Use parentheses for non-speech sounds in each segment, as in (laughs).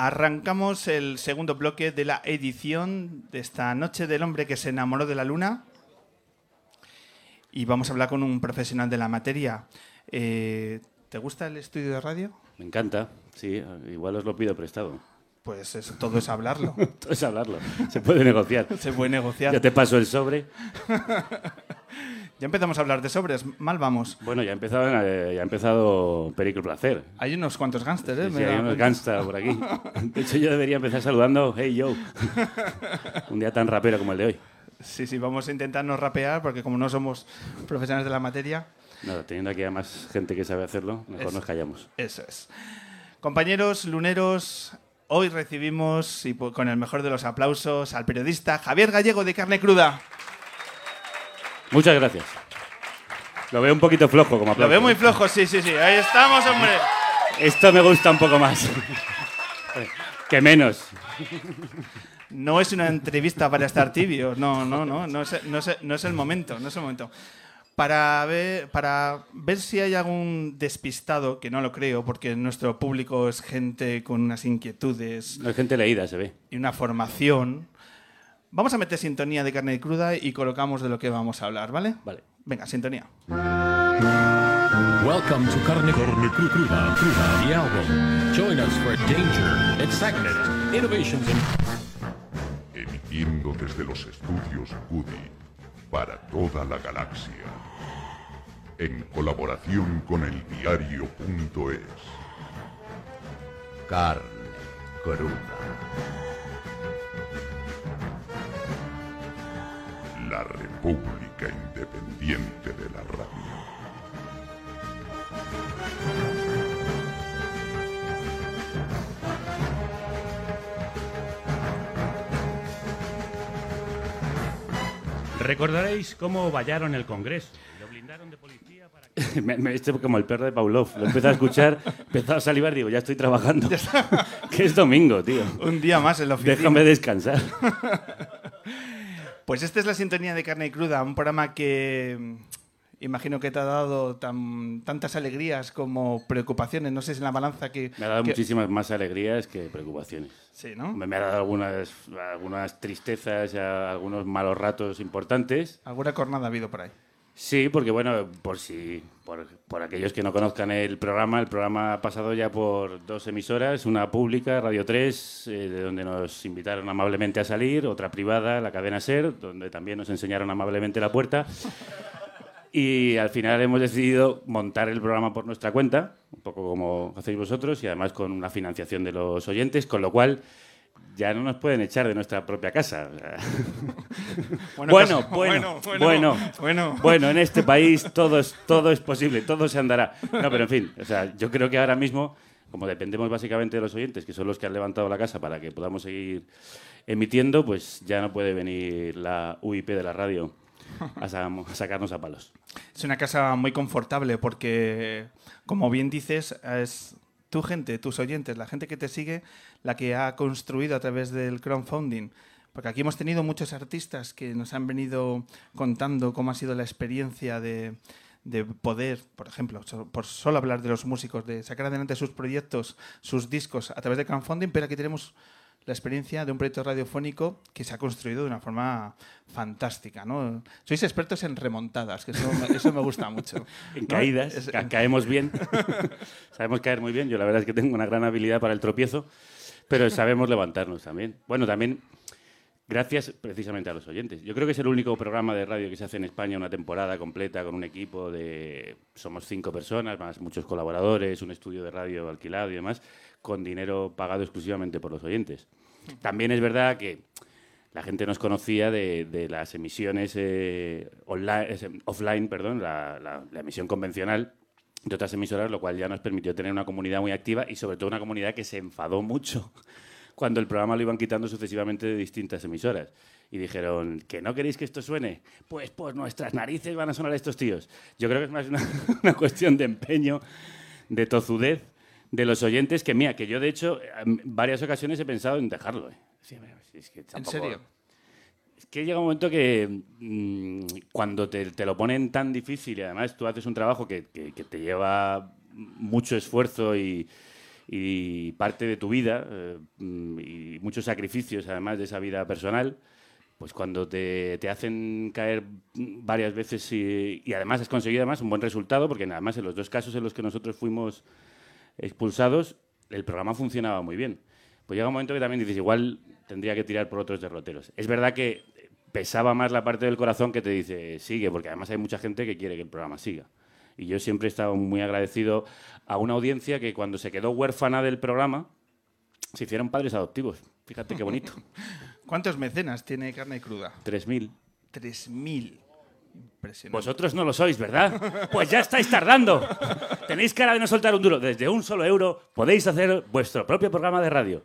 Arrancamos el segundo bloque de la edición de esta noche del hombre que se enamoró de la luna. Y vamos a hablar con un profesional de la materia. Eh, ¿Te gusta el estudio de radio? Me encanta, sí, igual os lo pido prestado. Pues eso, todo es hablarlo. (laughs) todo es hablarlo. Se puede negociar. Se puede negociar. Ya te paso el sobre. (laughs) Ya empezamos a hablar de sobres, mal vamos. Bueno, ya ha empezado, eh, ya ha empezado Perico Placer. Hay unos cuantos gángsters, ¿eh? Sí, hay unos gángsters por aquí. De hecho, yo debería empezar saludando, hey yo. (laughs) Un día tan rapero como el de hoy. Sí, sí, vamos a intentarnos rapear porque como no somos profesionales de la materia... Nada, teniendo aquí a más gente que sabe hacerlo, mejor nos callamos. Eso es. Compañeros luneros, hoy recibimos, y con el mejor de los aplausos, al periodista Javier Gallego de Carne Cruda. Muchas gracias. Lo veo un poquito flojo como aplauso. Lo veo muy flojo, sí, sí, sí. Ahí estamos, hombre. Esto me gusta un poco más. (laughs) que menos. No es una entrevista para estar tibio. No, no, no. No es, no es, no es el momento. No es el momento. Para ver, para ver si hay algún despistado, que no lo creo, porque nuestro público es gente con unas inquietudes. No es gente leída, se ve. Y una formación. Vamos a meter sintonía de carne cruda y colocamos de lo que vamos a hablar, ¿vale? Vale. Venga, sintonía. Welcome to Carne, carne cru- Cruda, Cruda, the album. Join us for danger, excitement, innovations, and emitiendo desde los estudios Goody para toda la galaxia, en colaboración con el diario.es. Carne cruda. La República Independiente de la Radio. Recordaréis cómo vallaron el Congreso. Lo blindaron de policía para que... (laughs) me, me este como el perro de Pavlov. Lo empecé a escuchar, empezó a salivar, digo, ya estoy trabajando. (laughs) (laughs) que es domingo, tío. Un día más en la oficina. Déjame descansar. Pues esta es la sintonía de carne cruda, un programa que mm, imagino que te ha dado tan- tantas alegrías como preocupaciones. No sé si en la balanza que... Me ha dado que- muchísimas más alegrías que preocupaciones. Sí, ¿no? Me me ha dado algunas, algunas tristezas, algunos malos ratos importantes. Alguna cornada ha habido por ahí. Sí, porque bueno, por si por, por aquellos que no conozcan el programa, el programa ha pasado ya por dos emisoras, una pública, Radio 3, eh, de donde nos invitaron amablemente a salir, otra privada, la cadena Ser, donde también nos enseñaron amablemente la puerta. Y al final hemos decidido montar el programa por nuestra cuenta, un poco como hacéis vosotros, y además con una financiación de los oyentes, con lo cual ya no nos pueden echar de nuestra propia casa. (laughs) Bueno, bueno, pues- bueno, bueno, bueno, en este país todo es, todo es posible, todo se andará. No, pero en fin, o sea, yo creo que ahora mismo, como dependemos básicamente de los oyentes, que son los que han levantado la casa para que podamos seguir emitiendo, pues ya no puede venir la UIP de la radio a sacarnos a palos. Es una casa muy confortable porque, como bien dices, es tu gente, tus oyentes, la gente que te sigue, la que ha construido a través del crowdfunding. Porque aquí hemos tenido muchos artistas que nos han venido contando cómo ha sido la experiencia de, de poder, por ejemplo, por solo hablar de los músicos, de sacar adelante sus proyectos, sus discos a través de crowdfunding, pero aquí tenemos la experiencia de un proyecto radiofónico que se ha construido de una forma fantástica. ¿no? Sois expertos en remontadas, que eso, me- eso me gusta mucho. (laughs) En ¿no? caídas, Es- ca- caemos bien. (laughs) sabemos caer muy bien. Yo la verdad es que tengo una gran habilidad para el tropiezo, pero sabemos levantarnos también. Bueno, también gracias precisamente a los oyentes. Yo creo que es el único programa de radio que se hace en España una temporada completa con un equipo de... Somos cinco personas, más muchos colaboradores, un estudio de radio alquilado y demás, con dinero pagado exclusivamente por los oyentes. También es verdad que la gente nos conocía de, de las emisiones eh, online, offline, perdón, la, la- la emisión convencional de otras emisoras, lo cual ya nos permitió tener una comunidad muy activa y sobre todo una comunidad que se enfadó mucho (laughs) cuando el programa lo iban quitando sucesivamente de distintas emisoras. Y dijeron, ¿que no queréis que esto suene? Pues por nuestras narices van a sonar estos tíos. Yo creo que es más una, (laughs) una cuestión de empeño, de tozudez de los oyentes, que mía, que yo de hecho en varias ocasiones he pensado en dejarlo. ¿eh? Si es que ¿En tampoco- serio? es que llega un momento que mm, cuando te, te lo ponen tan difícil y además tú haces un trabajo que, que- que te lleva mucho esfuerzo y, y parte de tu vida eh, mm, y muchos sacrificios además de esa vida personal, pues cuando te, te hacen caer varias veces y, y además has conseguido además un buen resultado, porque además en los dos casos en los que nosotros fuimos expulsados, el programa funcionaba muy bien. Pues llega un momento que también dices, igual tendría que tirar por otros derroteros. Es verdad que pesaba más la parte del corazón que te dice, sigue, porque además hay mucha gente que quiere que el programa siga. Y yo siempre he estado muy agradecido a una audiencia que cuando se quedó huérfana del programa, se hicieron padres adoptivos. Fíjate qué bonito. (laughs) ¿Cuántos mecenas tiene carne cruda? 3.000. 3.000. Impresionante. Vosotros no lo sois, ¿verdad? Pues ya estáis tardando. Tenéis cara de no soltar un duro. Desde un solo euro podéis hacer vuestro propio programa de radio.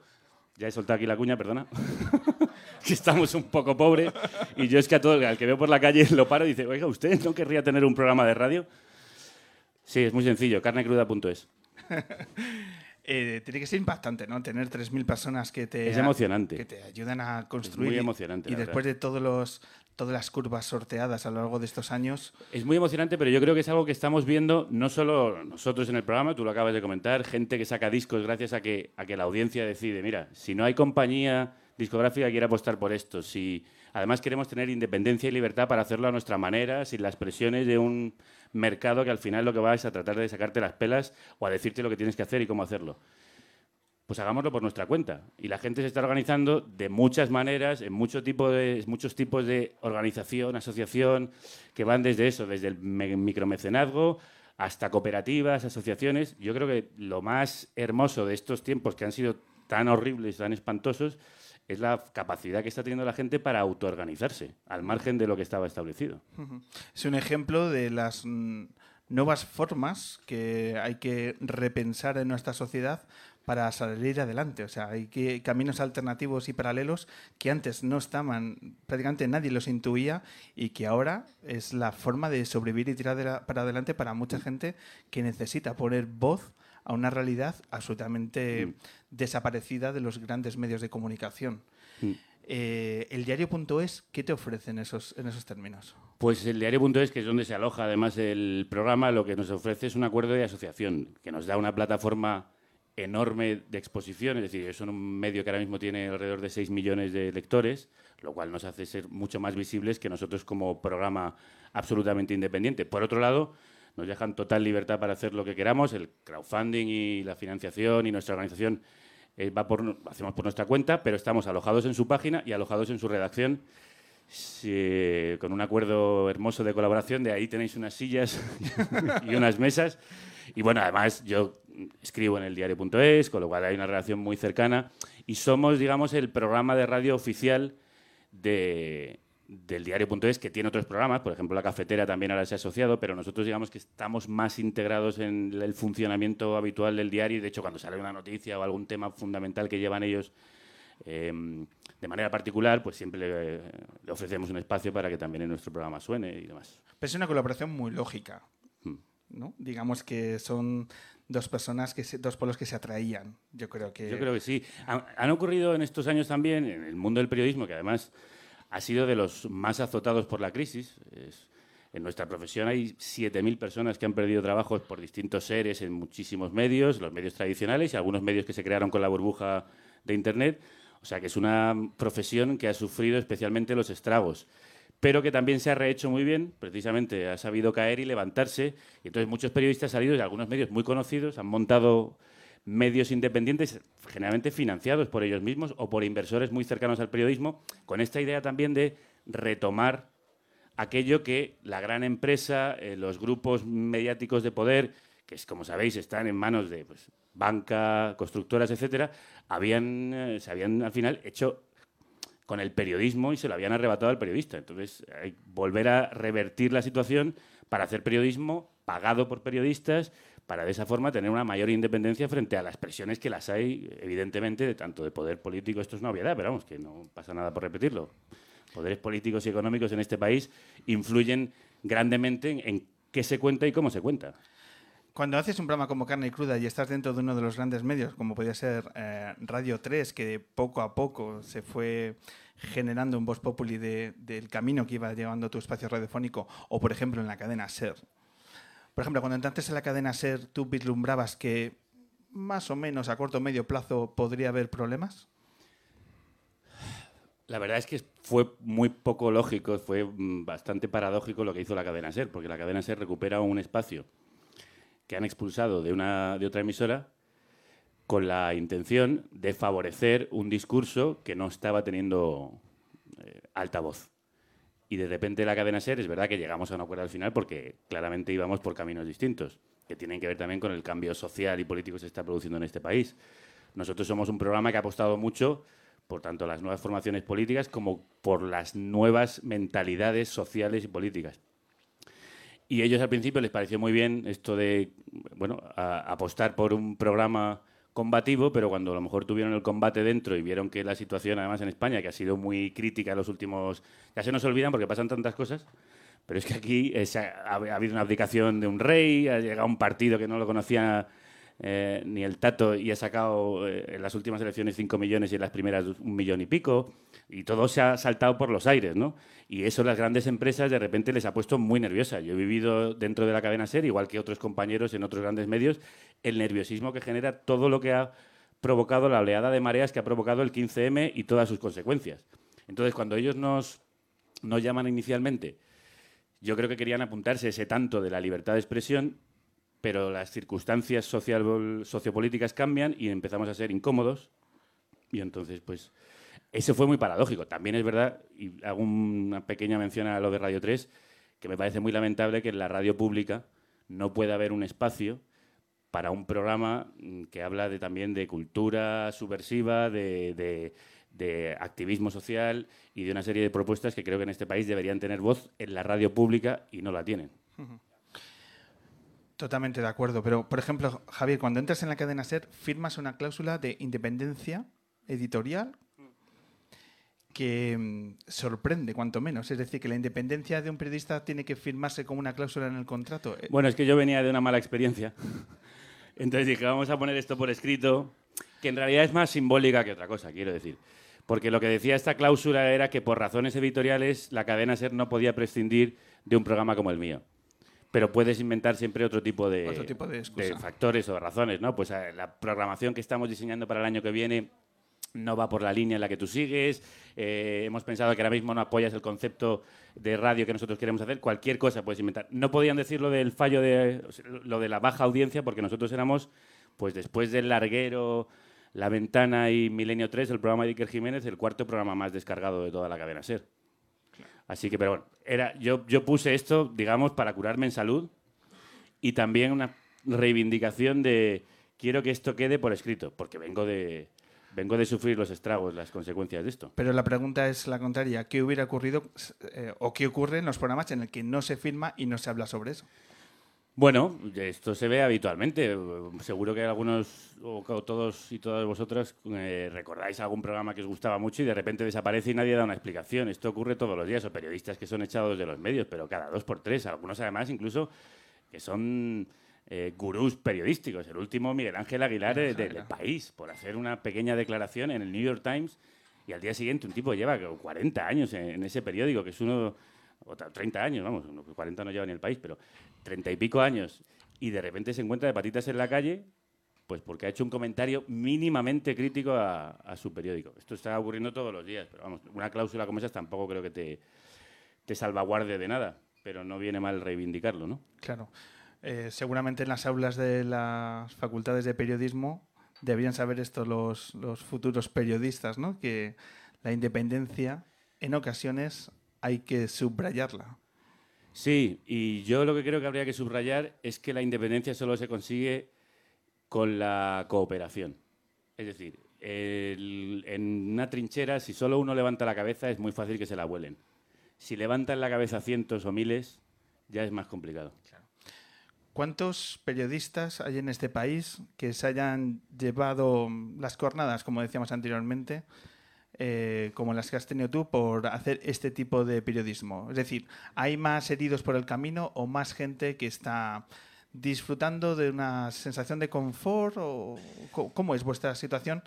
Ya he soltado aquí la cuña, perdona. (laughs) que estamos un poco pobres. Y yo es que a todo al que veo por la calle lo paro y dice, oiga, ¿usted no querría tener un programa de radio? Sí, es muy sencillo, carnecruda.es. (laughs) Eh, tiene que ser impactante, ¿no? Tener 3.000 personas que te, Es emocionante. que te ayudan a construir. muy y- emocionante, Y, la después de todos los, todas las curvas sorteadas a lo largo de estos años, Es muy emocionante, pero yo creo que es algo que estamos viendo no solo nosotros en el programa, tú lo acabas de comentar, gente que saca discos gracias a que, a que la audiencia decide, mira, si no hay compañía discográfica que quiera apostar por esto, si además queremos tener independencia y libertad para hacerlo a nuestra manera, sin las presiones de un mercado que al final lo que va es a tratar de sacarte las pelas o a decirte lo que tienes que hacer y cómo hacerlo. Pues hagámoslo por nuestra cuenta. Y la gente se está organizando de muchas maneras, en mucho tipo de, muchos tipos de organización, asociación, que van desde eso, desde el me- micromecenazgo hasta cooperativas, asociaciones. Yo creo que lo más hermoso de estos tiempos que han sido tan horribles, tan espantosos, es la capacidad que está teniendo la gente para autoorganizarse, al margen de lo que estaba establecido. es un ejemplo de las nuevas formas que hay que repensar en nuestra sociedad para salir adelante. O sea, hay que, caminos alternativos y paralelos que antes no estaban, prácticamente nadie los intuía y que ahora es la forma de sobrevivir y tirar de la- para adelante para mucha gente que necesita poner voz a una realidad absolutamente desaparecida de los grandes medios de comunicación. Mm. Eh, el diario.es, ¿qué te ofrece en esos, en esos términos? Pues el diario.es, que es donde se aloja además el programa, lo que nos ofrece es un acuerdo de asociación, que nos da una plataforma enorme de exposición, es decir, es un medio que ahora mismo tiene alrededor de 6 millones de lectores, lo cual nos hace ser mucho más visibles que nosotros como programa absolutamente independiente. Por otro lado, nos dejan total libertad para hacer lo que queramos, el crowdfunding y la financiación y nuestra organización eh, va por, hacemos por nuestra cuenta, pero estamos alojados en su página y alojados en su redacción con un acuerdo hermoso de colaboración. De ahí tenéis unas sillas (laughs) y unas mesas. Y bueno, además yo escribo en el diario.es, con lo cual hay una relación muy cercana. Y somos, digamos, el programa de radio oficial de, del diario.es, que tiene otros programas. Por ejemplo, la cafetera también ahora se ha asociado, pero nosotros, digamos, que estamos más integrados en el funcionamiento habitual del diario. Y de hecho, cuando sale una noticia o algún tema fundamental que llevan ellos eh, de manera particular, pues siempre le, le ofrecemos un espacio para que también en nuestro programa suene y demás. Pero es una colaboración muy lógica. Mm. ¿no? Digamos que son dos personas, que se- dos polos que se atraían. Yo creo que... Yo creo que sí. Han, han ocurrido en estos años también, en el mundo del periodismo, que además ha sido de los más azotados por la crisis. Es- en nuestra profesión hay 7.000 personas que han perdido trabajos por distintos seres en muchísimos medios, los medios tradicionales y algunos medios que se crearon con la burbuja de Internet. O sea que es una profesión que ha sufrido especialmente los estragos, pero que también se ha rehecho muy bien, precisamente ha sabido caer y levantarse. Y entonces muchos periodistas salidos de algunos medios muy conocidos han montado medios independientes, generalmente financiados por ellos mismos o por inversores muy cercanos al periodismo, con esta idea también de retomar aquello que la gran empresa, eh, los grupos mediáticos de poder, que es, como sabéis están en manos de pues, banca, constructoras, etcétera, habían, eh, se habían al final hecho con el periodismo y se lo habían arrebatado al periodista. Entonces, hay que volver a revertir la situación para hacer periodismo pagado por periodistas, para de esa forma tener una mayor independencia frente a las presiones que las hay, evidentemente, de tanto de poder político, esto es una obviedad, pero vamos, que no pasa nada por repetirlo. Poderes políticos y económicos en este país influyen grandemente en, en qué se cuenta y cómo se cuenta. Cuando haces un programa como Carne y Cruda y estás dentro de uno de los grandes medios, como podía ser eh, Radio 3, que poco a poco se fue generando un voz populi de- del camino que iba llevando tu espacio radiofónico, o por ejemplo en la cadena SER. Por ejemplo, cuando entraste en la cadena SER, tú vislumbrabas que más o menos a corto o medio plazo podría haber problemas? La verdad es que fue muy poco lógico, fue mm, bastante paradójico lo que hizo la cadena SER, porque la cadena SER recupera un espacio que han expulsado de, una, de otra emisora con la intención de favorecer un discurso que no estaba teniendo eh, altavoz. Y de repente la cadena SER, es verdad que llegamos a un acuerdo al final porque claramente íbamos por caminos distintos, que tienen que ver también con el cambio social y político que se está produciendo en este país. Nosotros somos un programa que ha apostado mucho por tanto las nuevas formaciones políticas como por las nuevas mentalidades sociales y políticas. Y ellos al principio les pareció muy bien esto de bueno, apostar por un programa combativo, pero cuando a lo mejor tuvieron el combate dentro y vieron que la situación, además en España, que ha sido muy crítica en los últimos... Ya se nos olvidan porque pasan tantas cosas, pero es que aquí eh, ha, ha, habido una abdicación de un rey, ha llegado un partido que no lo conocía eh, ni el Tato y ha sacado eh, en las últimas elecciones 5 millones y en las primeras un millón y pico. Y todo se ha saltado por los aires, ¿no? Y eso las grandes empresas de repente les ha puesto muy nerviosa. Yo he vivido dentro de la cadena SER, igual que otros compañeros en otros grandes medios, el nerviosismo que genera todo lo que ha provocado la oleada de mareas que ha provocado el 15M y todas sus consecuencias. Entonces, cuando ellos nos, nos llaman inicialmente, yo creo que querían apuntarse ese tanto de la libertad de expresión pero las circunstancias social, sociopolíticas cambian y empezamos a ser incómodos. Y entonces, pues, eso fue muy paradójico. También es verdad, y hago una pequeña mención a lo de Radio 3, que me parece muy lamentable que en la radio pública no pueda haber un espacio para un programa mm, que habla de, también de cultura subversiva, de, de, activismo social y de una serie de propuestas que creo que en este país deberían tener voz en la radio pública y no la tienen. Totalmente de acuerdo, pero por ejemplo, Javier, cuando entras en la cadena SER, firmas una cláusula de independencia editorial que mm, sorprende, cuanto menos. Es decir, que la independencia de un periodista tiene que firmarse como una cláusula en el contrato. Eh, bueno, es que yo venía de una mala experiencia. (laughs) Entonces dije, vamos a poner esto por escrito, que en realidad es más simbólica que otra cosa, quiero decir. Porque lo que decía esta cláusula era que por razones editoriales la cadena SER no podía prescindir de un programa como el mío pero puedes inventar siempre otro tipo de, factores o razones, ¿no? Pues eh, la programación que estamos diseñando para el año que viene no va por la línea en la que tú sigues. Eh, hemos pensado que ahora mismo no apoyas el concepto de radio que nosotros queremos hacer. Cualquier cosa puedes inventar. No podían decir lo del fallo de lo de la baja audiencia porque nosotros éramos, pues después del larguero, La Ventana y Milenio 3, el programa de Iker Jiménez, el cuarto programa más descargado de toda la cadena SER. Así que, pero bueno, era, yo, yo puse esto, digamos, para curarme en salud y también una reivindicación de quiero que esto quede por escrito, porque vengo de, vengo de sufrir los estragos, las consecuencias de esto. Pero la pregunta es la contraria. ¿Qué hubiera ocurrido eh, o qué ocurre en los programas en el que no se firma y no se habla sobre eso? Bueno, esto se ve habitualmente. Seguro que algunos o todos y todas vosotras eh, recordáis algún programa que os gustaba mucho y de repente desaparece y nadie da una explicación. Esto ocurre todos los días. O periodistas que son echados de los medios, pero cada dos por tres. Algunos además incluso que son eh, gurús periodísticos. El último, Miguel Ángel Aguilar, eh, del país, por hacer una pequeña declaración en el New York Times. Y al día siguiente un tipo lleva 40 años en, en ese periódico, que es uno o 30 años, vamos, 40 no lleva ni el país, pero 30 y pico años, y de repente se encuentra de patitas en la calle, pues porque ha hecho un comentario mínimamente crítico a, su periódico. Esto está ocurriendo todos los días, pero vamos, una cláusula como esa tampoco creo que te, te salvaguarde de nada, pero no viene mal reivindicarlo, ¿no? Claro. Eh, seguramente en las aulas de las facultades de periodismo deberían saber esto los, los futuros periodistas, ¿no? Que la independencia en ocasiones hay que subrayarla. Sí, y yo lo que creo que habría que subrayar es que la independencia solo se consigue con la cooperación. Es decir, en una trinchera, si solo uno levanta la cabeza, es muy fácil que se la vuelen. Si levantan la cabeza cientos o miles, ya es más complicado. ¿Cuántos periodistas hay en este país que se hayan llevado las cornadas, como decíamos anteriormente, eh, como las que has tenido tú por hacer este tipo de periodismo? Es decir, ¿hay más heridos por el camino o más gente que está disfrutando de una sensación de confort? O, ¿Cómo es vuestra situación?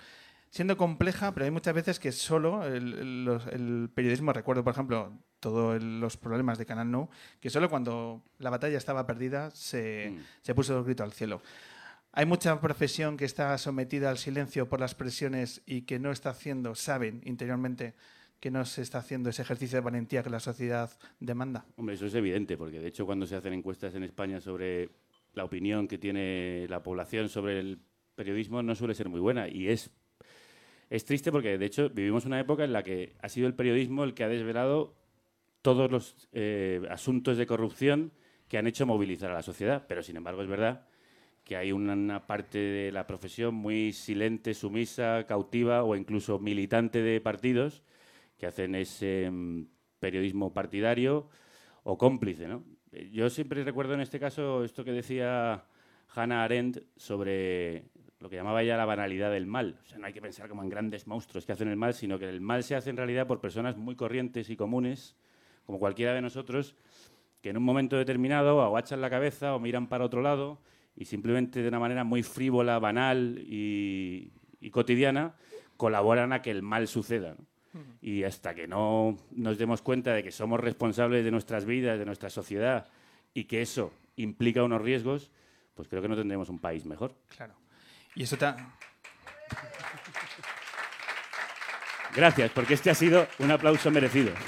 Siendo compleja, pero hay muchas veces que solo el, periodismo, recuerdo por ejemplo todos los problemas de Canal No, que solo cuando la batalla estaba perdida se, mm. se puso el grito al cielo. Hay mucha profesión que está sometida al silencio por las presiones y que no está haciendo, saben interiormente que no se está haciendo ese ejercicio de valentía que la sociedad demanda. Hombre, eso es evidente, porque de hecho cuando se hacen encuestas en España sobre la opinión que tiene la población sobre el periodismo no suele ser muy buena y es es triste porque de hecho vivimos una época en la que ha sido el periodismo el que ha desvelado todos los eh, asuntos de corrupción que han hecho movilizar a la sociedad, pero sin embargo es verdad que hay una, parte de la profesión muy silente, sumisa, cautiva o incluso militante de partidos que hacen ese mm, periodismo partidario o cómplice. ¿no? Yo siempre recuerdo en este caso esto que decía Hannah Arendt sobre lo que llamaba ella la banalidad del mal. O sea, no hay que pensar como en grandes monstruos que hacen el mal, sino que el mal se hace en realidad por personas muy corrientes y comunes, como cualquiera de nosotros, que en un momento determinado agachan la cabeza o miran para otro lado y simplemente de una manera muy frívola, banal y, cotidiana colaboran a que el mal suceda. Y hasta que no nos demos cuenta de que somos responsables de nuestras vidas, de nuestra sociedad y que eso implica unos riesgos, pues creo que no tendremos un país mejor. Claro. Y eso está... Gracias, porque este ha sido un aplauso merecido. (laughs)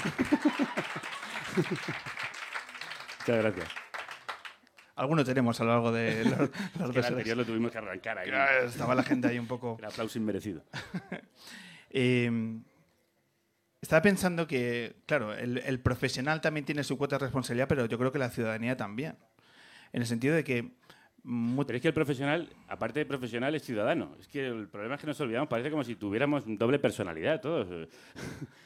Muchas gracias. Algunos tenemos a lo largo de (laughs) los, el anterior lo tuvimos que arrancar ahí. Estaba la gente ahí un poco... El aplauso inmerecido. (laughs) eh, estaba pensando que, claro, el, el, profesional también tiene su cuota de responsabilidad, pero yo creo que la ciudadanía también. En el sentido de que pero es que el profesional, aparte de profesional, es ciudadano. Es que el problema es que nos olvidamos, parece como si tuviéramos doble personalidad todos. (laughs)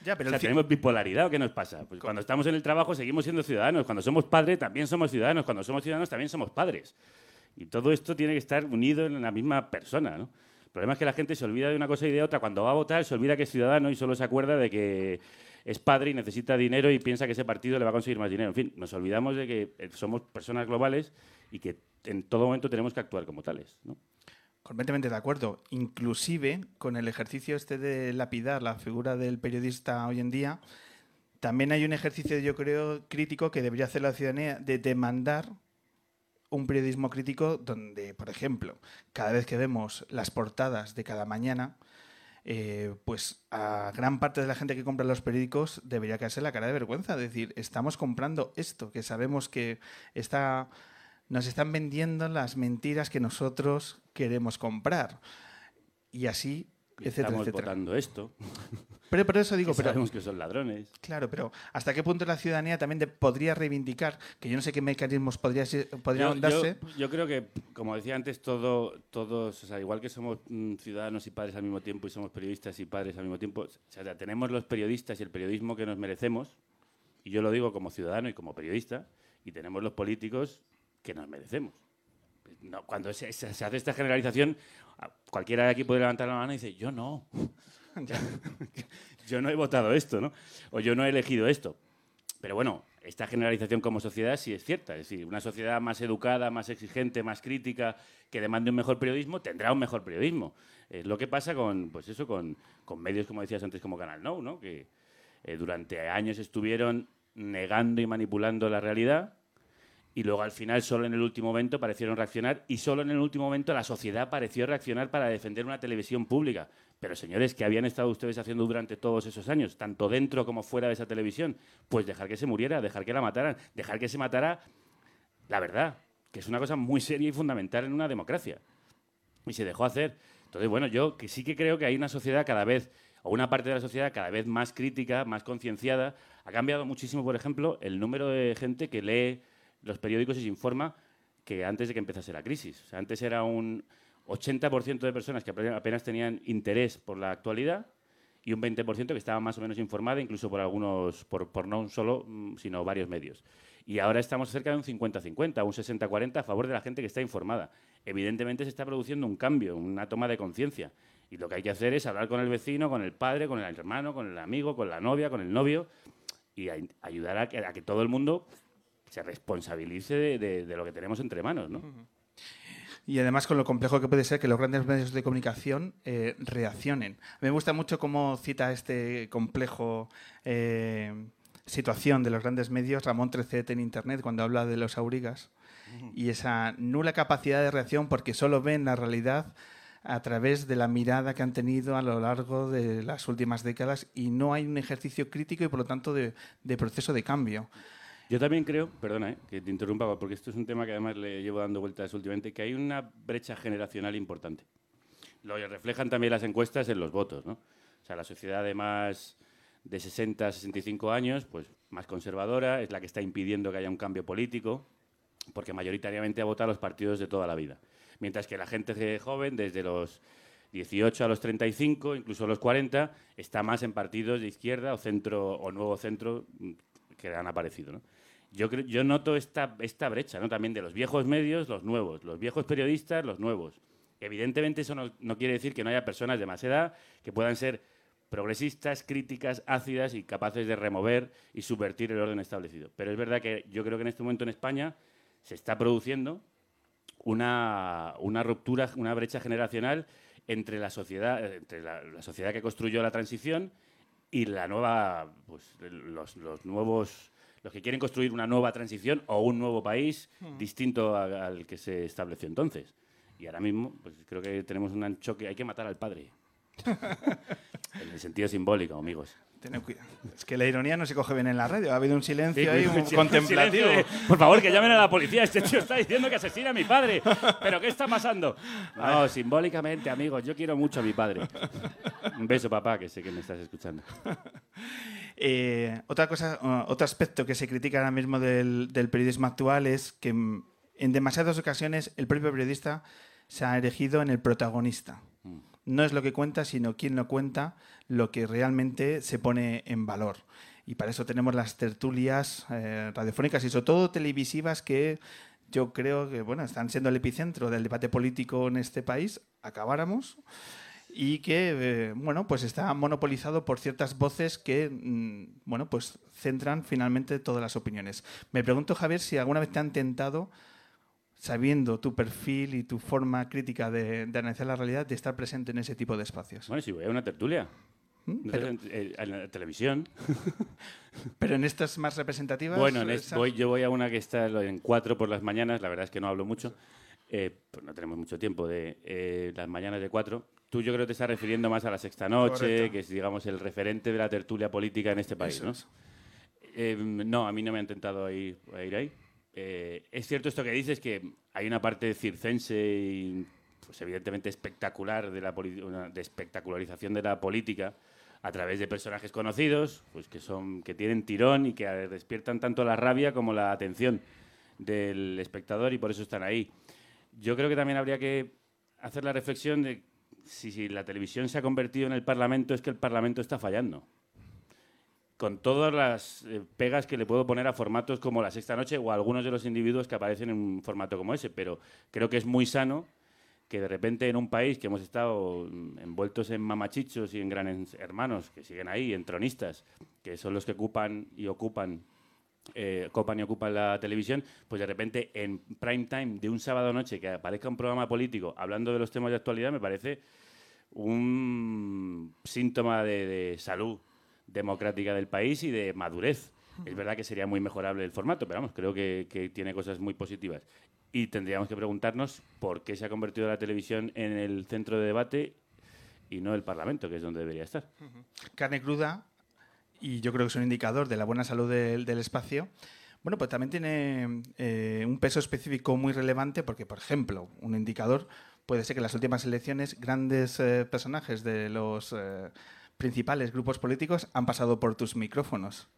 Ya, pero o sea, tenemos bipolaridad o qué nos pasa. Pues cuando estamos en el trabajo seguimos siendo ciudadanos. Cuando somos padres también somos ciudadanos. Cuando somos ciudadanos también somos padres. Y todo esto tiene que estar unido en la misma persona. ¿no? El problema es que la gente se olvida de una cosa y de otra. Cuando va a votar se olvida que es ciudadano y solo se acuerda de que es padre y necesita dinero y piensa que ese partido le va a conseguir más dinero. En fin, nos olvidamos de que somos personas globales y que en todo momento tenemos que actuar como tales. Completamente de acuerdo. Inclusive con el ejercicio este de lapidar la figura del periodista hoy en día, también hay un ejercicio, yo creo, crítico que debería hacer la ciudadanía de demandar un periodismo crítico donde, por ejemplo, cada vez que vemos las portadas de cada mañana, eh, pues a gran parte de la gente que compra los periódicos debería caerse la cara de vergüenza. Es decir, estamos comprando esto, que sabemos que está nos están vendiendo las mentiras que nosotros queremos comprar. Y así, etcétera, estamos etcétera. votando esto. Pero por eso (laughs) digo, que pero sabemos que son ladrones. Claro, pero ¿hasta qué punto la ciudadanía también de, podría reivindicar, que yo no sé qué mecanismos podría, podrían yo, darse? Yo, yo, creo que, como decía antes, todo, todos, o sea, igual que somos mm, ciudadanos y padres al mismo tiempo y somos periodistas y padres al mismo tiempo, o sea, tenemos los periodistas y el periodismo que nos merecemos, y yo lo digo como ciudadano y como periodista, y tenemos los políticos que nos merecemos. No, cuando se, se, hace esta generalización, cualquiera de aquí puede levantar la mano y decir, yo no. (laughs) (laughs) yo no he votado esto, ¿no? O yo no he elegido esto. Pero bueno, esta generalización como sociedad sí es cierta. Es decir, una sociedad más educada, más exigente, más crítica, que demande un mejor periodismo, tendrá un mejor periodismo. Es lo que pasa con, pues eso, con, con medios, como decías antes, como Canal No, ¿no? que eh, durante años estuvieron negando y manipulando la realidad y luego al final solo en el último momento parecieron reaccionar y solo en el último momento la sociedad pareció reaccionar para defender una televisión pública. Pero señores, ¿qué habían estado ustedes haciendo durante todos esos años, tanto dentro como fuera de esa televisión? Pues dejar que se muriera, dejar que la mataran, dejar que se matara la verdad, que es una cosa muy seria y fundamental en una democracia. Y se dejó hacer. Entonces, bueno, yo que sí que creo que hay una sociedad cada vez, o una parte de la sociedad cada vez más crítica, más concienciada. Ha cambiado muchísimo, por ejemplo, el número de gente que lee los periódicos se informa que antes de que empezase la crisis. Antes era un 80% de personas que apenas tenían interés por la actualidad y un 20% que estaba más o menos informada, incluso por algunos, por, no un solo, mm, sino varios medios. Y ahora estamos cerca de un 50-50, un 60-40 a favor de la gente que está informada. Evidentemente se está produciendo un cambio, una toma de conciencia. Y lo que hay que hacer es hablar con el vecino, con el padre, con el hermano, con el amigo, con la novia, con el novio, y ayudar a que todo el mundo se responsabilice de, de, de, lo que tenemos entre manos, ¿no? Y además con lo complejo que puede ser que los grandes medios de comunicación eh, reaccionen. Me gusta mucho cómo cita este complejo eh, situación de los grandes medios Ramón Trecet en Internet cuando habla de los aurigas. y esa nula capacidad de reacción porque solo ven la realidad a través de la mirada que han tenido a lo largo de las últimas décadas y no hay un ejercicio crítico y por lo tanto de, de proceso de cambio. Yo también creo, perdona eh, que te interrumpa, porque esto es un tema que además le llevo dando vueltas últimamente, que hay una brecha generacional importante. Lo reflejan también las encuestas en los votos, ¿no? O sea, la sociedad de más de 60 a 65 años, pues más conservadora, es la que está impidiendo que haya un cambio político, porque mayoritariamente ha votado a los partidos de toda la vida. Mientras que la gente joven, desde los 18 a los 35, incluso los 40, está más en partidos de izquierda o centro o nuevo centro que han aparecido. ¿no? Yo, yo noto esta, brecha también de los viejos medios, los nuevos, los viejos periodistas, los nuevos. Evidentemente eso no, quiere decir que no haya personas de más edad que puedan ser progresistas, críticas, ácidas y capaces de remover y subvertir el orden establecido. Pero es verdad que yo creo que en este momento en España se está produciendo una, ruptura, una brecha generacional entre la sociedad, entre la, sociedad que construyó la transición y la nueva, pues, los, los, nuevos, los que quieren construir una nueva transición o un nuevo país hmm. distinto a, al que se estableció entonces. Y ahora mismo, pues creo que tenemos un choque, hay que matar al padre. (laughs) en el sentido simbólico, amigos. Tened cuidado. Es que la ironía no se coge bien en la radio. Ha habido un silencio sí, ahí, un, un contemplativo. De, por favor, que llamen a la policía. Este tío está diciendo que asesina a mi padre. ¿Pero qué está pasando? No, simbólicamente, amigos. Yo quiero mucho a mi padre. Un beso, papá, que sé que me estás escuchando. Eh, otra cosa, otro aspecto que se critica ahora mismo del, del periodismo actual es que en demasiadas ocasiones el propio periodista se ha erigido en el protagonista. Mm no es lo que cuenta, sino quién lo cuenta, lo que realmente se pone en valor. Y para eso tenemos las tertulias eh, radiofónicas y sobre todo televisivas que yo creo que bueno, están siendo el epicentro del debate político en este país, acabáramos, y que eh, bueno, pues está monopolizado por ciertas voces que mm, bueno, pues centran finalmente todas las opiniones. Me pregunto, Javier, si alguna vez te han tentado sabiendo tu perfil y tu forma crítica de, de, analizar la realidad, de estar presente en ese tipo de espacios. Bueno, si voy a una tertulia. ¿Mm? Pero, en, en, la televisión. (laughs) Pero en estas más representativas. Bueno, es, voy, yo voy a una que está en cuatro por las mañanas, la verdad es que no hablo mucho, eh, pues no tenemos mucho tiempo de eh, las mañanas de cuatro. Tú yo creo que te estás refiriendo más a la sexta noche, Correcto. que es digamos el referente de la tertulia política en este país, Eso ¿no? Eh, no, a mí no me han intentado ir, ir ahí. Eh, es cierto esto que dices, que hay una parte circense y, pues, evidentemente espectacular de, la de espectacularización de la política a través de personajes conocidos, pues que son que tienen tirón y que despiertan tanto la rabia como la atención del espectador y por eso están ahí. Yo creo que también habría que hacer la reflexión de si la televisión se ha convertido en el Parlamento es que el Parlamento está fallando con todas las eh, pegas que le puedo poner a formatos como La Sexta Noche o a algunos de los individuos que aparecen en un formato como ese, pero creo que es muy sano que de repente en un país que hemos estado envueltos en mamachichos y en grandes hermanos, que siguen ahí, en tronistas, que son los que ocupan y ocupan, eh, copan y ocupan la televisión, pues de repente en prime time de un sábado noche que aparezca un programa político hablando de los temas de actualidad me parece un síntoma de salud democrática del país y de madurez. Es verdad que sería muy mejorable el formato, pero vamos, creo que, que, tiene cosas muy positivas. Y tendríamos que preguntarnos por qué se ha convertido la televisión en el centro de debate y no el Parlamento, que es donde debería estar. Carne cruda, y yo creo que es un indicador de la buena salud del, del espacio. Bueno, pues también tiene eh, un peso específico muy relevante porque, por ejemplo, un indicador puede ser que en las últimas elecciones grandes eh, personajes de los... Eh, principales grupos políticos han pasado por tus micrófonos. (laughs)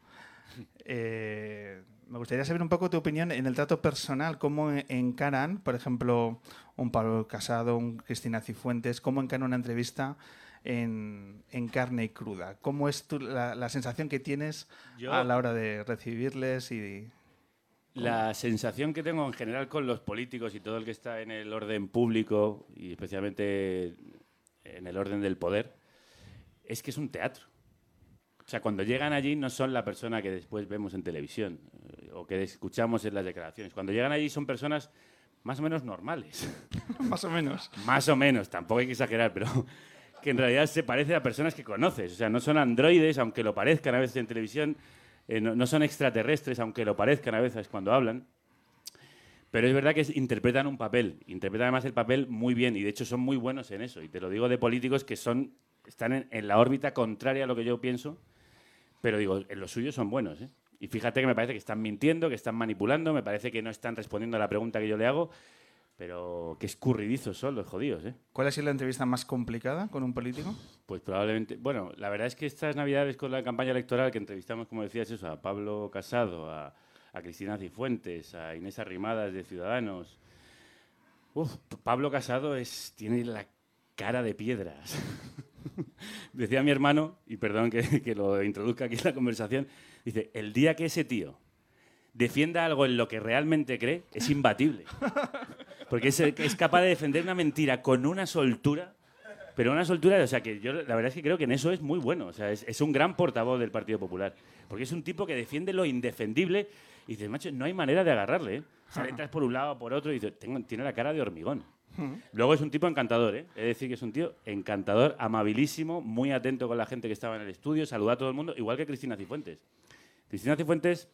Eh, me gustaría saber un poco tu opinión en el trato personal, cómo encaran, por ejemplo, un Pablo Casado, un Cristina Cifuentes, cómo encaran una entrevista en, en carne y cruda. ¿Cómo es tu, la, la, sensación que tienes Yo, a la hora de recibirles y... La sensación que tengo en general con los políticos y todo el que está en el orden público y especialmente en el orden del poder es que es un teatro. O sea, cuando llegan allí no son la persona que después vemos en televisión eh, o que escuchamos en las declaraciones. Cuando llegan allí son personas más o menos normales. (laughs) más o menos. más o menos, tampoco hay que exagerar, pero (laughs) que en realidad se parece a personas que conoces. O sea, no son androides, aunque lo parezcan a veces en televisión, eh, no, no, son extraterrestres, aunque lo parezcan a veces cuando hablan. Pero es verdad que interpretan un papel, interpretan además el papel muy bien y de hecho son muy buenos en eso. Y te lo digo de políticos que son están en, en la órbita contraria a lo que yo pienso, pero digo, en lo suyo son buenos. ¿eh? Y fíjate que me parece que están mintiendo, que están manipulando, me parece que no están respondiendo a la pregunta que yo le hago, pero qué escurridizos son los jodidos. ¿eh? ¿Cuál ha sido la entrevista más complicada con un político? Pues probablemente. Bueno, la verdad es que estas navidades con la campaña electoral que entrevistamos, como decías, eso, a Pablo Casado, a, a Cristina Cifuentes, a Inés Arrimadas de Ciudadanos. Uf, Pablo Casado es, tiene la cara de piedras. (laughs) (laughs) Decía mi hermano, y perdón que, que lo introduzca aquí en la conversación, dice, el día que ese tío defienda algo en lo que realmente cree, es imbatible. (laughs) Porque es, es capaz de defender una mentira con una soltura pero una soltura, o sea, que yo la verdad es que creo que en eso es muy bueno. O sea, es, es un gran portavoz del Partido Popular. Porque es un tipo que defiende lo indefendible y dices, macho, no hay manera de agarrarle. ¿eh? O sea, le (laughs) entras por un lado o por otro y dices, "Tengo- tiene la cara de hormigón. Luego es un tipo encantador, ¿eh? Es decir, que es un tío encantador, amabilísimo, muy atento con la gente que estaba en el estudio, saluda a todo el mundo, igual que Cristina Cifuentes. Cristina Cifuentes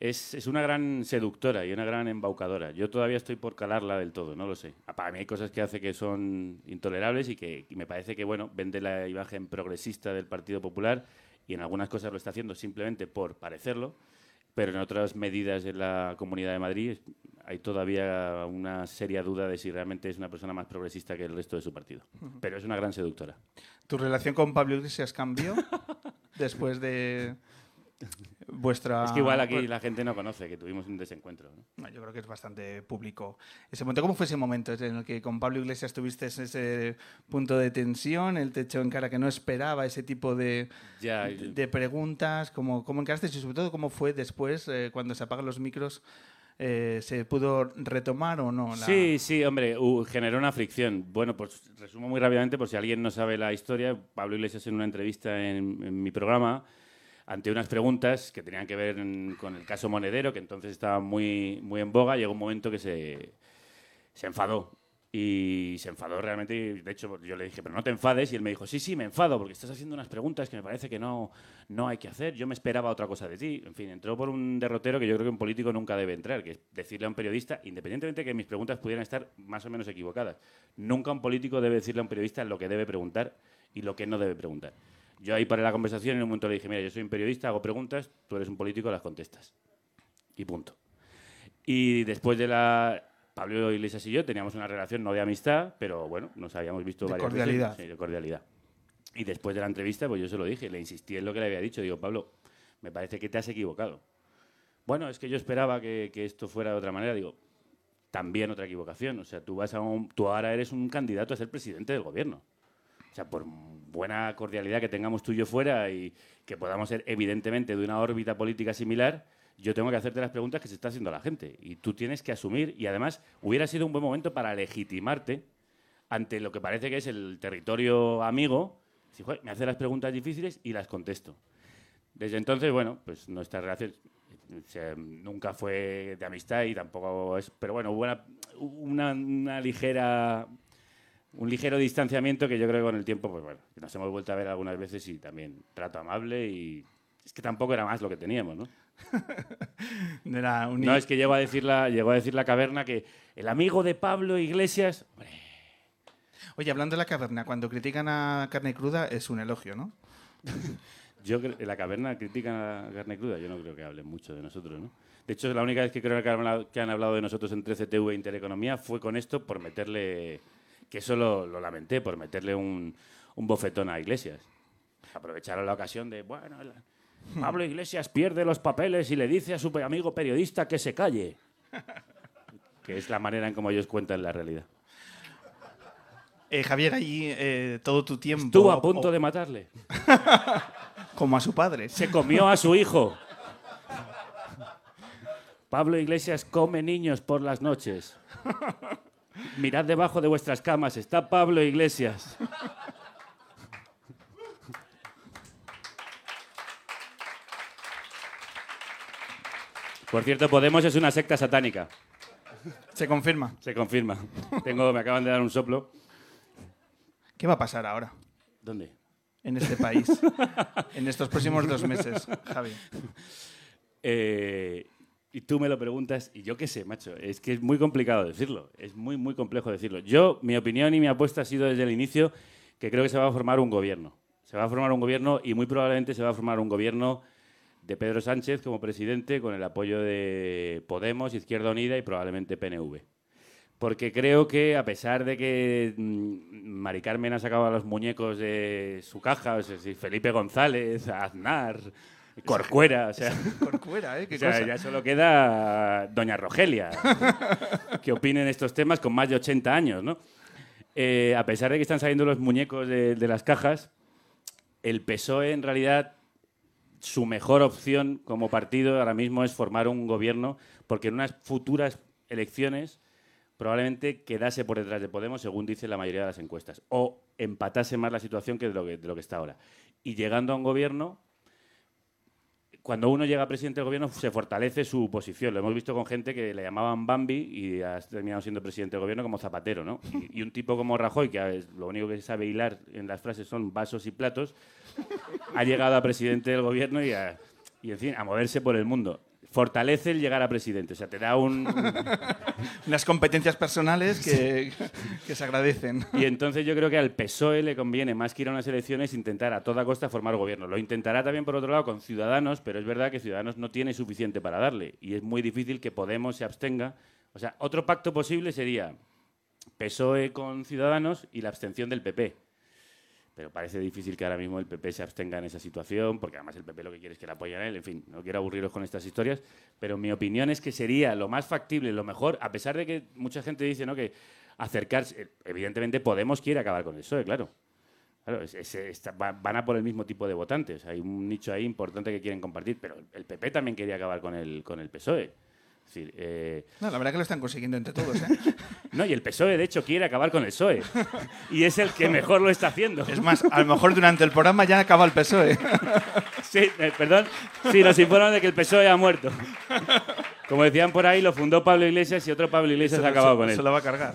es, una gran seductora y una gran embaucadora. Yo todavía estoy por calarla del todo, no lo sé. Ah, Para mí hay cosas que hace que son intolerables y que me parece que, bueno, vende la imagen progresista del Partido Popular y en algunas cosas lo está haciendo simplemente por parecerlo, pero en otras medidas de la Comunidad de Madrid hay todavía una seria duda de si realmente es una persona más progresista que el resto de su partido. Pero es una gran seductora. ¿Tu relación con Pablo Iglesias cambió (laughs) después de vuestra... es que igual aquí pues- la gente no conoce que tuvimos un desencuentro. ¿no? No, Yo creo que es bastante público ese momento. ¿Cómo fue ese momento en el que con Pablo Iglesias tuviste ese punto de tensión, el techo en cara que no esperaba, ese tipo de, Ya, de, de preguntas? ¿Cómo, ¿Cómo encaraste y sobre todo cómo fue después, eh, cuando se apagan los micros, eh, se pudo retomar o no? la- Sí, sí, hombre, uh, generó una fricción. Bueno, pues resumo muy rápidamente, por si alguien no sabe la historia, Pablo Iglesias en una entrevista en, en mi programa, ante unas preguntas que tenían que ver en- con el caso Monedero, que entonces estaba muy, muy en boga, llegó un momento que se, se enfadó. Y se enfadó realmente, y de hecho yo le dije, pero no te enfades, y él me dijo, sí, sí, me enfado, porque estás haciendo unas preguntas que me parece que no, no hay que hacer, yo me esperaba otra cosa de ti. En fin, entró por un derrotero que yo creo que un político nunca debe entrar, que es decirle a un periodista, independientemente de que mis preguntas pudieran estar más o menos equivocadas, nunca un político debe decirle a un periodista lo que debe preguntar y lo que no debe preguntar. Yo ahí paré la conversación y en un momento le dije, mira, yo soy un periodista, hago preguntas, tú eres un político, las contestas. Y punto. Y después de la... Pablo Iglesias y yo teníamos una relación no de amistad, pero bueno, nos habíamos visto De varias cordialidad. veces. Sí, de cordialidad. Y después de la entrevista, pues yo se lo dije, le insistí en lo que le había dicho. Digo, Pablo, me parece que te has equivocado. Bueno, es que yo esperaba que, que esto fuera de otra manera. Digo, también otra equivocación. O sea, tú, vas a un- tú ahora eres un candidato a ser presidente del gobierno. Sea, por buena cordialidad que tengamos tú y yo fuera y que podamos ser evidentemente de una órbita política similar, yo tengo que hacerte las preguntas que se está haciendo la gente. Y tú tienes que asumir, y además hubiera sido un buen momento para legitimarte ante lo que parece que es el territorio amigo. "Joder, me hace las preguntas difíciles y las contesto. Desde entonces, bueno, pues nuestra relación nunca fue de amistad y tampoco es. Pero bueno, hubo una ligera. Un ligero distanciamiento que yo creo que con el tiempo, pues bueno, nos hemos vuelto a ver algunas veces y también trato amable y. Es que tampoco era más lo que teníamos, ¿no? (laughs) Era un- No, es que llegó a decir la, llegó a decir la caverna que el amigo de Pablo Iglesias. hombre, Oye, hablando de la caverna, cuando critican a carne cruda es un elogio, ¿no? (laughs) Yo creo- en la caverna critican a carne cruda. Yo no creo que hablen mucho de nosotros, ¿no? De hecho, la única vez que creo que han hablado, que han hablado de nosotros en 13TV e Intereconomía fue con esto por meterle, que eso lo, lo lamenté, por meterle un, un bofetón a Iglesias. Aprovecharon la ocasión de, bueno, Pablo Iglesias pierde los papeles y le dice a su amigo periodista que se calle. (laughs) Que es la manera en como ellos cuentan la realidad. Eh, Javier, allí eh, todo tu tiempo... Estuvo a punto o- de matarle. (laughs) Como a su padre. Se comió a su hijo. Pablo Iglesias come niños por las noches. (laughs) Mirad debajo de vuestras camas, está Pablo Iglesias. Por cierto, Podemos es una secta satánica. Se confirma. Se confirma. Tengo, me acaban de dar un soplo. ¿Qué va a pasar ahora ¿Dónde? en este país? en estos próximos dos meses, Javi. Eh, y tú me lo preguntas y yo qué sé, macho, es que es muy complicado decirlo, es muy, muy complejo decirlo. Yo, mi opinión y mi apuesta ha sido desde el inicio que creo que se va a formar un gobierno. Se va a formar un gobierno y muy probablemente se va a formar un gobierno de Pedro Sánchez como presidente con el apoyo de Podemos, Izquierda Unida y probablemente PNV. Porque creo que, a pesar de que mm, Mari Carmen ha sacado a los muñecos de su caja, o sea, Felipe González, Aznar, (laughs) Corcuera, o sea, (laughs) Corcuera, ¿eh? (laughs) Qué o sea, cosa. ya solo queda Doña Rogelia, que opine en estos temas con más de 80 años, ¿no? Eh, a pesar de que están saliendo los muñecos de, de las cajas, el PSOE en realidad su mejor opción como partido ahora mismo es formar un gobierno, porque en unas futuras elecciones probablemente quedase por detrás de Podemos, según dice la mayoría de las encuestas, o empatase más la situación que de lo que, de lo que está ahora. Y llegando a un gobierno, cuando uno llega a presidente del gobierno se fortalece su posición. Lo hemos visto con gente que le llamaban Bambi y ha terminado siendo presidente del gobierno como Zapatero, ¿no? Y, un tipo como Rajoy, que lo único que sabe hilar en las frases son vasos y platos, ha llegado a presidente del gobierno y, y en fin, a moverse por el mundo. Fortalece el llegar a presidente, o sea, te da un, (laughs) Unas competencias personales que, que se agradecen. Y entonces yo creo que al PSOE le conviene más que ir a unas elecciones intentar a toda costa formar gobierno. Lo intentará también por otro lado con Ciudadanos, pero es verdad que Ciudadanos no tiene suficiente para darle y es muy difícil que Podemos se abstenga. O sea, otro pacto posible sería PSOE con Ciudadanos y la abstención del PP. Pero parece difícil que ahora mismo el PP se abstenga en esa situación, porque además el PP lo que quiere es que le apoyen a él. En fin, no quiero aburriros con estas historias, pero mi opinión es que sería lo más factible, lo mejor, a pesar de que mucha gente dice ¿no? que acercarse. eh, Evidentemente, Podemos quiere acabar con el PSOE, claro. Claro, es- es- está- va- van a por el mismo tipo de votantes. Hay un nicho ahí importante que quieren compartir, pero el PP también quería acabar con el, con el PSOE. Es decir, eh, No, la verdad que lo están consiguiendo entre todos, ¿eh? (laughs) no, y el PSOE, de hecho, quiere acabar con el PSOE. (laughs) Y es el que mejor lo está haciendo. Es más, a lo mejor durante el programa ya acaba el PSOE. (laughs) Sí, eh, perdón. Sí, nos informan de que el PSOE ha muerto. Como decían por ahí, lo fundó Pablo Iglesias y otro Pablo Iglesias ha acabado con él. Se lo va a cargar.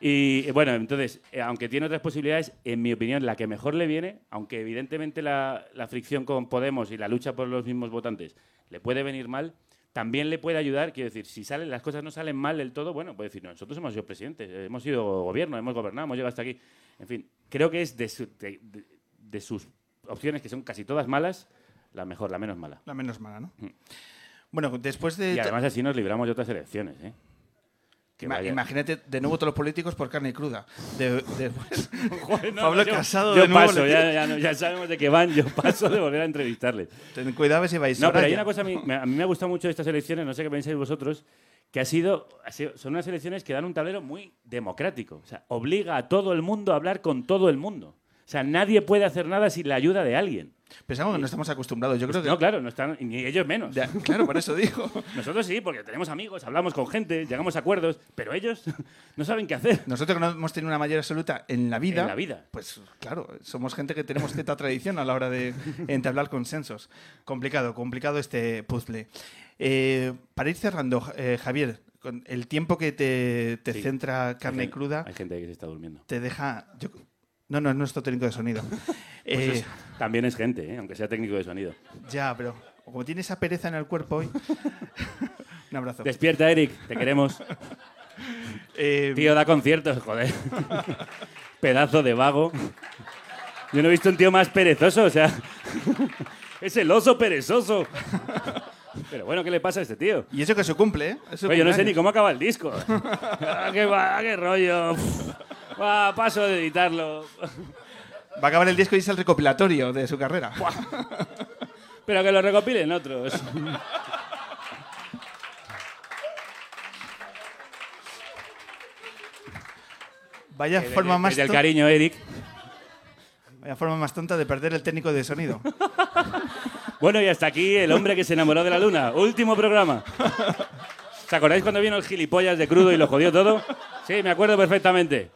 Y eh, bueno, entonces, aunque tiene otras posibilidades, en mi opinión, la que mejor le viene, aunque evidentemente la, la fricción con Podemos y la lucha por los mismos votantes le puede venir mal, también le puede ayudar, quiero decir, si salen, las cosas no salen mal del todo, bueno, puede decir, no, nosotros hemos sido presidentes, eh, hemos sido gobierno, hemos gobernado, hemos llegado hasta aquí. En fin, creo que es de, su- de- de- de sus opciones, que son casi todas malas, la mejor, la menos mala. La menos mala, ¿no? Bueno, después de... Y además así nos libramos de otras elecciones, ¿eh? Vaya- Imagínate de nuevo todos los políticos por carne cruda. De, de- pues, (laughs) Pablo yo- Casado Yo de nuevo paso, ya, ya no- ya sabemos de qué van, yo paso de volver a entrevistarles. ten cuidado si vais No, pero hay una cosa, a mí, a mí me ha gustado mucho de estas elecciones, no sé qué pensáis vosotros, que ha sido, ha sido- son unas elecciones que dan un tablero muy democrático. O sea, obliga a todo el mundo a hablar con todo el mundo. O sea, nadie puede hacer nada sin la ayuda de alguien. Pensamos que no estamos acostumbrados. Yo creo que... No, claro, no están, ni ellos menos. Ya, claro, por eso digo. (laughs) Nosotros sí, porque tenemos amigos, hablamos con gente, llegamos a acuerdos, pero ellos (laughs) no saben qué hacer. Nosotros que no hemos tenido una mayoría absoluta en la vida, En la vida. pues claro, somos gente que tenemos cierta tradición a la hora de (laughs) entablar consensos. Complicado, complicado este puzzle. Eh, para ir cerrando, eh, Javier, con el tiempo que te, te Sí. centra carne Hay cruda, Hay gente que se está durmiendo. te deja... yo- no, no, es nuestro técnico de sonido. (laughs) Pues Eh, es- también es gente, ¿eh? aunque sea técnico de sonido. ya, pero como tiene esa pereza en el cuerpo hoy... (laughs) Un abrazo. Despierta, Eric, te queremos. (laughs) Eh, Tío, da conciertos, joder. Pedazo de vago. Yo no he visto un tío más perezoso, o sea. es el oso perezoso. Pero bueno, ¿qué le pasa a este tío? y eso que se cumple, ¿eh? Es su Oye, yo no sé ni cómo acaba el disco. Ah, qué, va, qué rollo. Va, paso de editarlo. Va a acabar el disco y es el recopilatorio de su carrera. Pero que lo recopilen otros. Vaya forma más Desde el ton- cariño, Eric. Vaya forma más tonta de perder el técnico de sonido. (laughs) Bueno, y hasta aquí el hombre que se enamoró de la luna. Último programa. ¿Os acordáis cuando vino el gilipollas de crudo y lo jodió todo? Sí, me acuerdo perfectamente.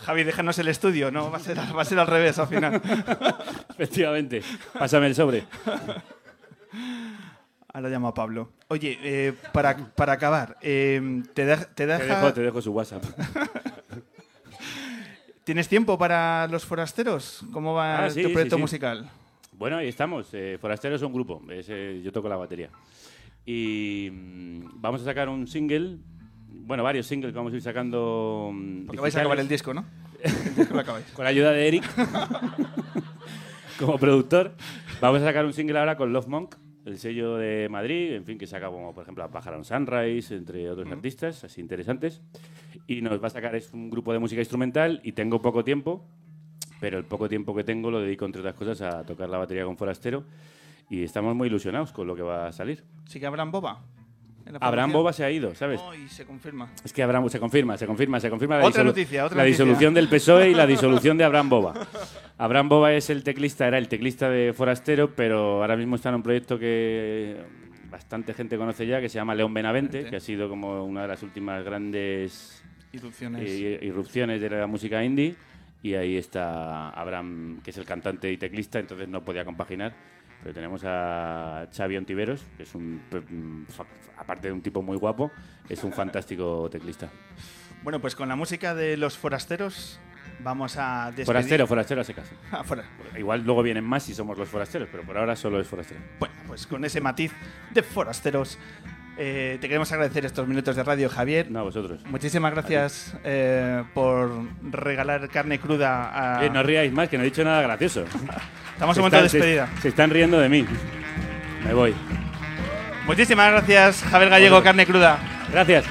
Javi, déjanos el estudio, no, va a ser, va a ser al revés al final. (laughs) Efectivamente. Pásame el sobre. Ahora llamo a Pablo. Oye, eh, para, para acabar, eh, ¿te, de- te dejo, te dejo su WhatsApp. (laughs) ¿tienes tiempo para los forasteros? ¿Cómo va Ah, sí, tu proyecto sí, sí. musical? Bueno, ahí estamos. Eh, Forastero es un grupo. Es, yo toco la batería. Y mm, vamos a sacar un single, bueno, varios singles que vamos a ir sacando. mm, Porque vais a acabar el disco, ¿no? (laughs) El disco lo acabáis. Con la ayuda de Eric, (laughs) como productor. Vamos a sacar un single ahora con Love Monk, el sello de Madrid, en fin, que saca como, por ejemplo, a Pájaro Sunrise, entre otros artistas, así interesantes. Y nos va a sacar, es un grupo de música instrumental y tengo poco tiempo, pero el poco tiempo que tengo lo dedico, entre otras cosas, a tocar la batería con Forastero. Y estamos muy ilusionados con lo que va a salir. ¿Sí que Abraham Boba? Abraham? Boba se ha ido, ¿sabes? Oh, y se confirma. Es que Abraham se confirma, se confirma, se confirma la, Otra noticia, otra la noticia. disolución del PSOE y la (laughs) disolución de Abraham Boba. Abraham Boba es el teclista, era el teclista de Forastero, pero ahora mismo está en un proyecto que bastante gente conoce ya, que se llama León Benavente, Benavente. que ha sido como una de las últimas grandes Irrupciones. eh, irrupciones de la música indie. Y ahí está Abraham, que es el cantante y teclista, entonces no podía compaginar. Pero tenemos a Xavi Ontiveros, que es un, mm, aparte de un tipo muy guapo, es un fantástico teclista. Bueno, pues con la música de los forasteros vamos a despedir. Forastero, forastero a secas. Ah. Igual luego vienen más si somos los forasteros, pero por ahora solo es forastero. Bueno, pues con ese matiz de forasteros, eh, te queremos agradecer estos minutos de radio, Javier. No, a vosotros. Muchísimas gracias eh, por regalar carne cruda a... Eh, no ríais más, que no he dicho nada gracioso. (laughs) Estamos en momento de se- despedida. se están riendo de mí. Me voy. Muchísimas gracias, Javier Gallego, carne cruda. Gracias.